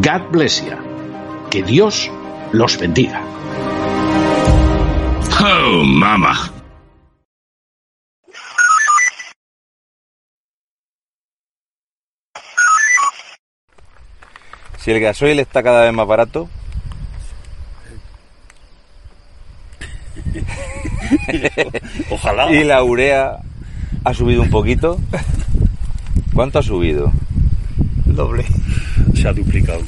God bless you. Que Dios los bendiga. Oh, mama. Si el gasoil está cada vez más barato, Ojalá. y la urea ha subido un poquito, ¿cuánto ha subido? El doble. Se ha duplicado.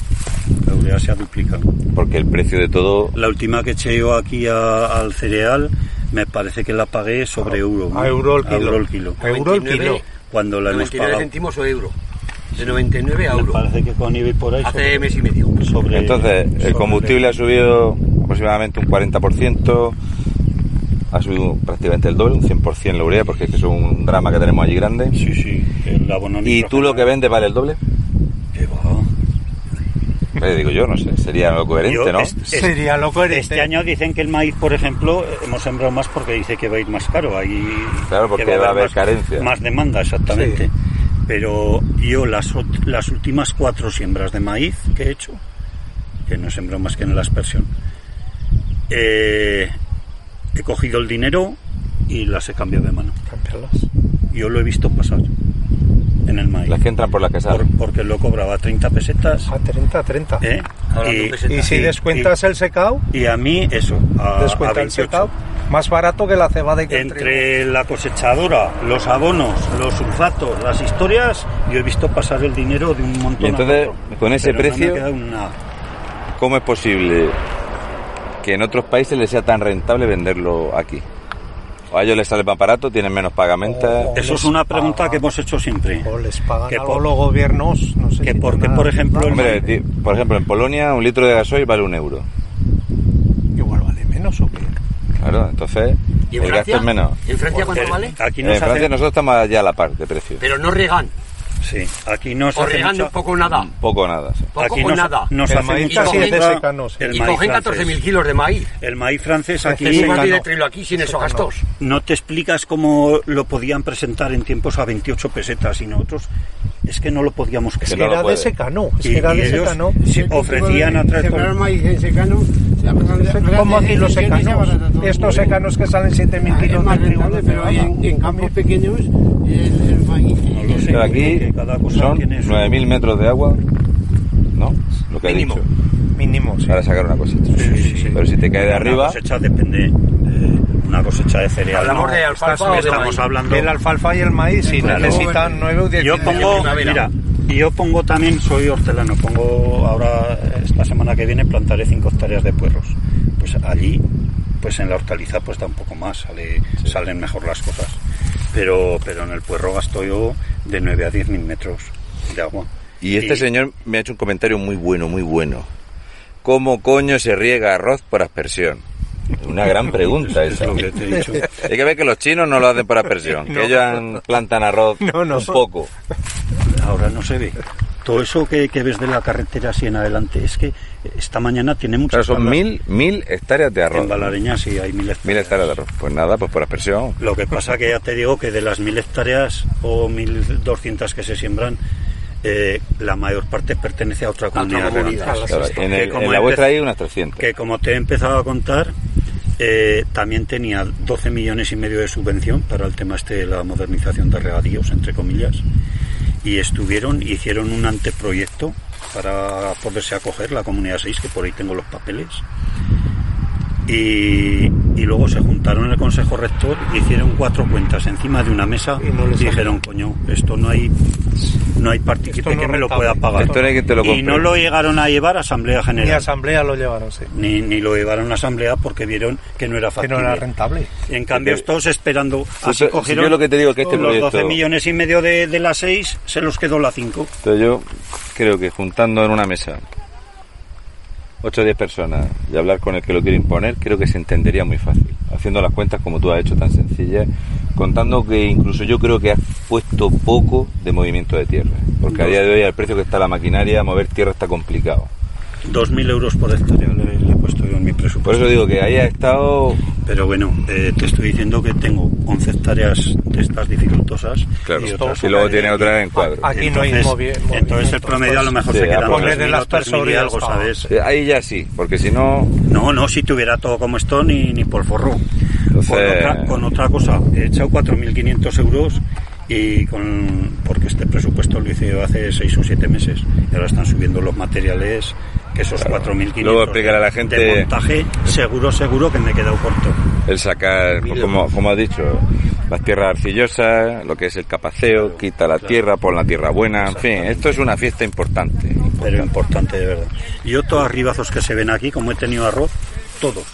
La urea se ha duplicado. Porque el precio de todo, La última que eché yo aquí a- al cereal, me parece que la pagué sobre euro. A euro el kilo. A euro el kilo. A euro el kilo. Cuando la hemos 99 pagado. céntimos o euro. De 99 a Me euro. parece que con IBI por ahí. Hace mes y medio. sobre- entonces el sobre- combustible ha subido aproximadamente un 40%, ha subido prácticamente el doble, un 100% la urea, porque es que es un drama que tenemos allí grande. Sí, sí. El abono ¿Y tú lo que vendes vale el doble? Eh, digo yo, no sé, sería lo coherente, Yo, ¿no? es- es- Sería lo coherente. Este año dicen que el maíz, por ejemplo, hemos sembrado más porque dice que va a ir más caro. Ahí Claro, porque que va a haber más, carencia. Más demanda, exactamente. Pero yo las, las últimas cuatro siembras de maíz que he hecho, que no he sembrado más que en la aspersión, eh, he cogido el dinero y las he cambiado de mano. Cámbialas. Yo lo he visto pasar en el maíz. Las que entran por la casa. Por- porque lo cobraba 30 pesetas. A 30, 30. ¿eh? Ahora Y- pesetas. Y si y- descuentas el secao, y a mí eso, a, a el 28. secao, más barato que la cebada y que. Entre la cosechadora, los abonos, los sulfatos, las historias, yo he visto pasar el dinero de un montón Y entonces, a otro. con ese Pero no precio- quedado una- ¿Cómo es posible que en otros países les sea tan rentable venderlo aquí? O a ellos les sale más barato, tienen menos pagamentas. Eso es una pregunta que hemos hecho siempre. O les pagan Que por- los gobiernos, no sé que si porque, tendrán- por ejemplo, el Hombre, por ejemplo, en Polonia un litro de gasoil vale un euro. Igual vale menos o qué. Claro, entonces ¿Y en el gasto Francia? es menos. ¿En Francia cuánto vale? Aquí En Francia hace- nosotros estamos allá a la par de precio. Pero no regan. Sí, aquí no se O hace regan mucha- un poco nada. Poco o nada. sí. Poco aquí o nos- nada. nos El hace maíz casi es de secano, sí. el Y maíz cogen francés. 14.000 kilos de maíz. El maíz francés aquí Es fácil de traerlo aquí sin esos gastos. no te explicas cómo lo podían presentar en tiempos a 28 pesetas y nosotros es que no lo podíamos Es Que no era de secano, es Y- que era de ellos secano. sí, ofrecían a través Sembrar maíz en secano. Como aquí los secanos. Estos secanos que salen 7.000 Es kilos más de trigo. pero en campos pequeños Pero aquí son tiene su- 9.000 metros de agua, ¿no? Lo que Mínimo. ha dicho. Mínimo, sí. Para sacar una cosecha. Pero si te cae de Una arriba, cosecha depende de una cosecha de cereal. Hablamos no. de alfalfa Estás- o de estamos maíz. hablando El alfalfa y el maíz, si Claro. necesitan 9 o 10 yo pongo mira y yo pongo también soy hortelano pongo ahora esta semana que viene plantaré 5 hectáreas de puerros pues allí pues en la hortaliza pues da un poco más sale, salen mejor las cosas pero pero en el puerro gasto yo de 9 a 10 mil metros de agua Y este señor me ha hecho un comentario muy bueno, muy bueno. ¿Cómo coño se riega arroz por aspersión? Una gran pregunta es esa. lo que te he dicho Hay que ver que los chinos no lo hacen por aspersión, que ellos plantan arroz No, no. un poco. ahora no se ve todo eso que, que ves de la carretera así en adelante es que esta mañana tiene Claro, muchas son balas. mil, mil hectáreas de arroz. en Balareña sí hay mil hectáreas. Mil hectáreas de arroz. Pues nada, pues por aspersión. Lo que pasa que ya te digo que de las mil hectáreas o mil doscientas que se siembran, eh, la mayor parte pertenece a otra comunidad. Claro, en, el- Que como en la vuestra hay unas 300. Que como te he empezado a contar, eh, también tenía 12 millones y medio de subvención para el tema este de la modernización de regadíos, entre comillas, y estuvieron, hicieron un anteproyecto, 6 para poderse acoger, la Comunidad 6, que por ahí tengo los papeles. Y, y luego se juntaron en el Consejo Rector, hicieron cuatro cuentas encima de una mesa Y no y dijeron, coño, esto no hay no hay partícipe no que me lo pueda pagar. Esto no hay quien te lo y no lo llegaron a llevar a Asamblea Ni General. asamblea lo llevaron, sí. Ni, ni lo llevaron a Asamblea porque vieron que no era Que factible. no era rentable. En cambio, Que- estos esperando. Así yo- si cogieron yo lo que te digo es que este los proyecto- 12 millones y medio de, de las 6, se los quedó la 5. Entonces yo creo que juntando en una mesa 8 o 10 personas y hablar con el que lo quiere imponer, creo que se entendería muy fácil. Haciendo las cuentas como tú has hecho tan sencillas, contando que incluso yo creo que has puesto poco de movimiento de tierra. Porque a día de hoy, al precio que está la maquinaria, mover tierra está complicado. 2.000 euros por hectárea le, le he puesto yo en mi Por presupuesto. eso digo que ahí ha estado Pero bueno, eh, te estoy diciendo que tengo 11 hectáreas estas dificultosas. Claro, y otras y luego tiene otra en cuadro. Aquí no hay movi- entonces el promedio a lo mejor Sí, se queda en a poner 3.000 de las 3.000 y personas algo. ¿sabes? Ahí ya sí, porque si no, No, no, si tuviera todo como esto, ni, ni por forro. Entonces- Con, otra, con otra cosa, he echado 4.500 euros y con porque este presupuesto lo hice hace 6 o 7 meses y ahora están subiendo los materiales que esos 4.500 Luego explícale a la gente- de montaje seguro seguro que me he quedado corto el sacar, como, como has dicho, las tierras arcillosas, lo que es el capaceo, quita la tierra, pon la tierra buena, en fin, esto es una fiesta importante. pero importante de verdad. Y otros arribazos que se ven aquí como he tenido arroz todos.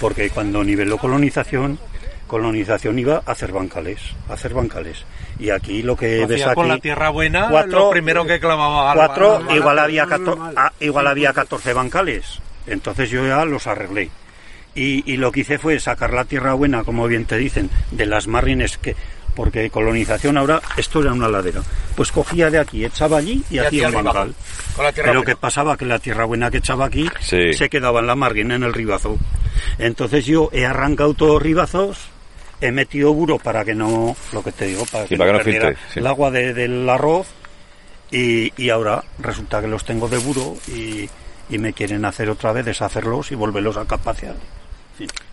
Porque cuando niveló colonización colonización iba a hacer bancales a hacer bancales. Y aquí lo que Lo ves hacía aquí con la tierra buena, cuatro- lo primero que clavaba al- cuatro al- al- igual había 14, ah, igual había 14 bancales. Entonces yo ya los arreglé y, y lo que hice fue sacar la tierra buena como bien te dicen de las márgenes que porque colonización ahora esto era una ladera pues cogía de aquí echaba allí y, Y hacía un bancal pero buena. que pasaba que la tierra buena que echaba aquí Sí. se quedaba en la margen en el ribazo entonces yo he arrancado todos los ribazos he metido buro para que no lo que te digo para Sí, que, para no que no perdiera filtre, sí. el agua de- del arroz y, y ahora resulta que los tengo de buro y, y me quieren hacer otra vez deshacerlos y volverlos a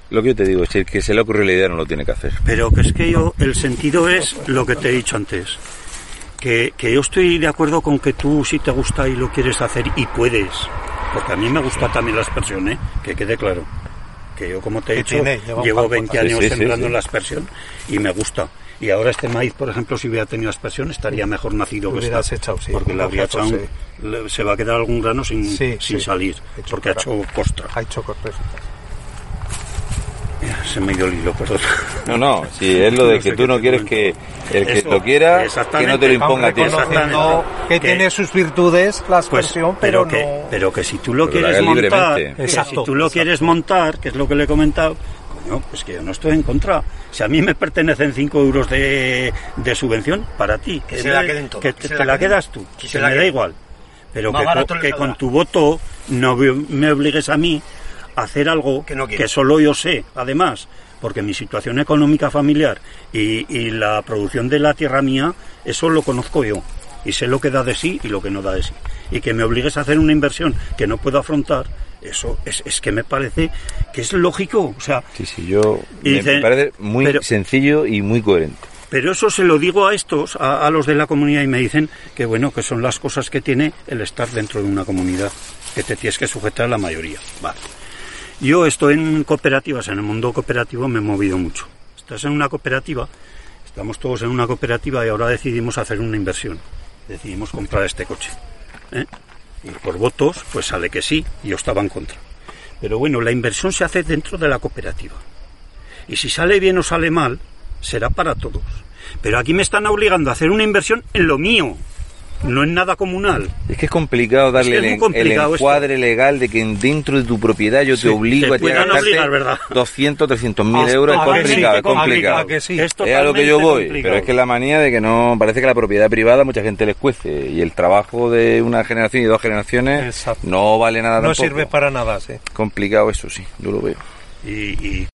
Lo que yo te digo, el que se le ocurre la idea no lo tiene que hacer. Pero que es que yo, el sentido es lo que te he dicho antes. Que, que yo estoy de acuerdo con que tú si te gusta y lo quieres hacer y puedes. Porque a mí me gusta también la aspersión, ¿eh? que quede claro. Que yo, como te he dicho, llevo campo 20 también. años Sí, sí, sembrando sí. la aspersión y me gusta. Y ahora este maíz, por ejemplo, si hubiera tenido aspersión, estaría mejor nacido que está. echado, sí, porque con le habría echado, se va a quedar algún grano sin, Sí, sin sí. salir, porque ha hecho costra. Ha hecho. Se me dio el hilo, perdón. No, no, si es lo de No que tú no quieres que el que Eso, lo quiera, que no te lo imponga a ti. Que Que- tiene sus virtudes la Pues, aspersión, pero, pero, que, no... pero que si tú lo Pero quieres montar, si tú lo exacto. quieres montar, que es lo que le he comentado, coño, pues que yo no estoy en contra. Si a mí me pertenecen 5 euros de, de subvención, para ti, Que que, se me- la queden todos, que que te, se te la quedas tú, Que se me da igual. Pero Más que, con tu voto no me obligues a mí hacer algo Que no que, solo yo sé, además, porque mi situación económica familiar y, y la producción de la tierra mía, eso lo conozco yo. Y sé lo que da de sí y lo que no da de sí. Y que me obligues a hacer una inversión que no puedo afrontar, eso es, es que me parece que es lógico. O sea, Sí, sí, yo Y me, parece muy pero- sencillo y muy coherente. pero eso se lo digo a estos, a, a los de la comunidad, y me dicen que bueno, que son las cosas que tiene el estar dentro de una comunidad, que te tienes que sujetar a la mayoría. Vale. Yo estoy en cooperativas, en el mundo cooperativo me he movido mucho. Estás en una cooperativa, estamos todos en una cooperativa y ahora decidimos hacer una inversión. Decidimos comprar este coche. ¿eh? Y por votos, pues sale que sí, y yo estaba en contra. Pero bueno, la inversión se hace dentro de la cooperativa. Y si sale bien o sale mal, será para todos. Pero aquí me están obligando a hacer una inversión en lo mío, no en nada comunal. Es que es complicado darle Es que es el, esto. encuadre legal de que en- dentro de tu propiedad yo Sí, te obligo te a ¿verdad? 200, 300 mil euros. Es sí, complicado, es complicado. a que sí. Es Es a lo que yo voy, complicado. pero es que la manía de que no parece que la propiedad privada mucha gente les cuece y el trabajo de una generación y dos generaciones Exacto. no vale nada No tampoco. sirve para nada, sí. Complicado eso sí, yo lo veo. Y, y